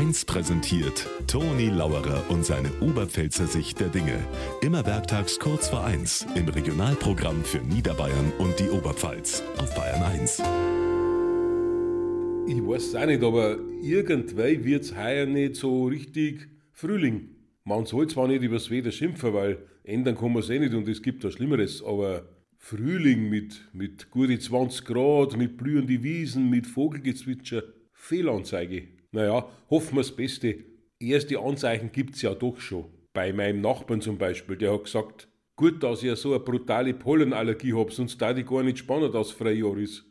1 präsentiert Toni Lauerer und seine Oberpfälzer Sicht der Dinge. Immer werktags kurz vor 1 im Regionalprogramm für Niederbayern und die Oberpfalz auf Bayern 1. Ich weiß es auch nicht, aber irgendwie wird es heuer nicht so richtig Frühling. Man soll zwar nicht übers Wetter schimpfen, weil ändern kann man es eh nicht und es gibt da Schlimmeres, aber Frühling mit, mit gute 20 Grad, mit blühenden Wiesen, mit Vogelgezwitscher, Fehlanzeige. Naja, hoffen wir das Beste. Erste Anzeichen gibt's ja doch schon. Bei meinem Nachbarn zum Beispiel, der hat gesagt, gut, dass ich so eine brutale Pollenallergie hab, sonst da ich gar nicht spannend aus Frühjahr ist.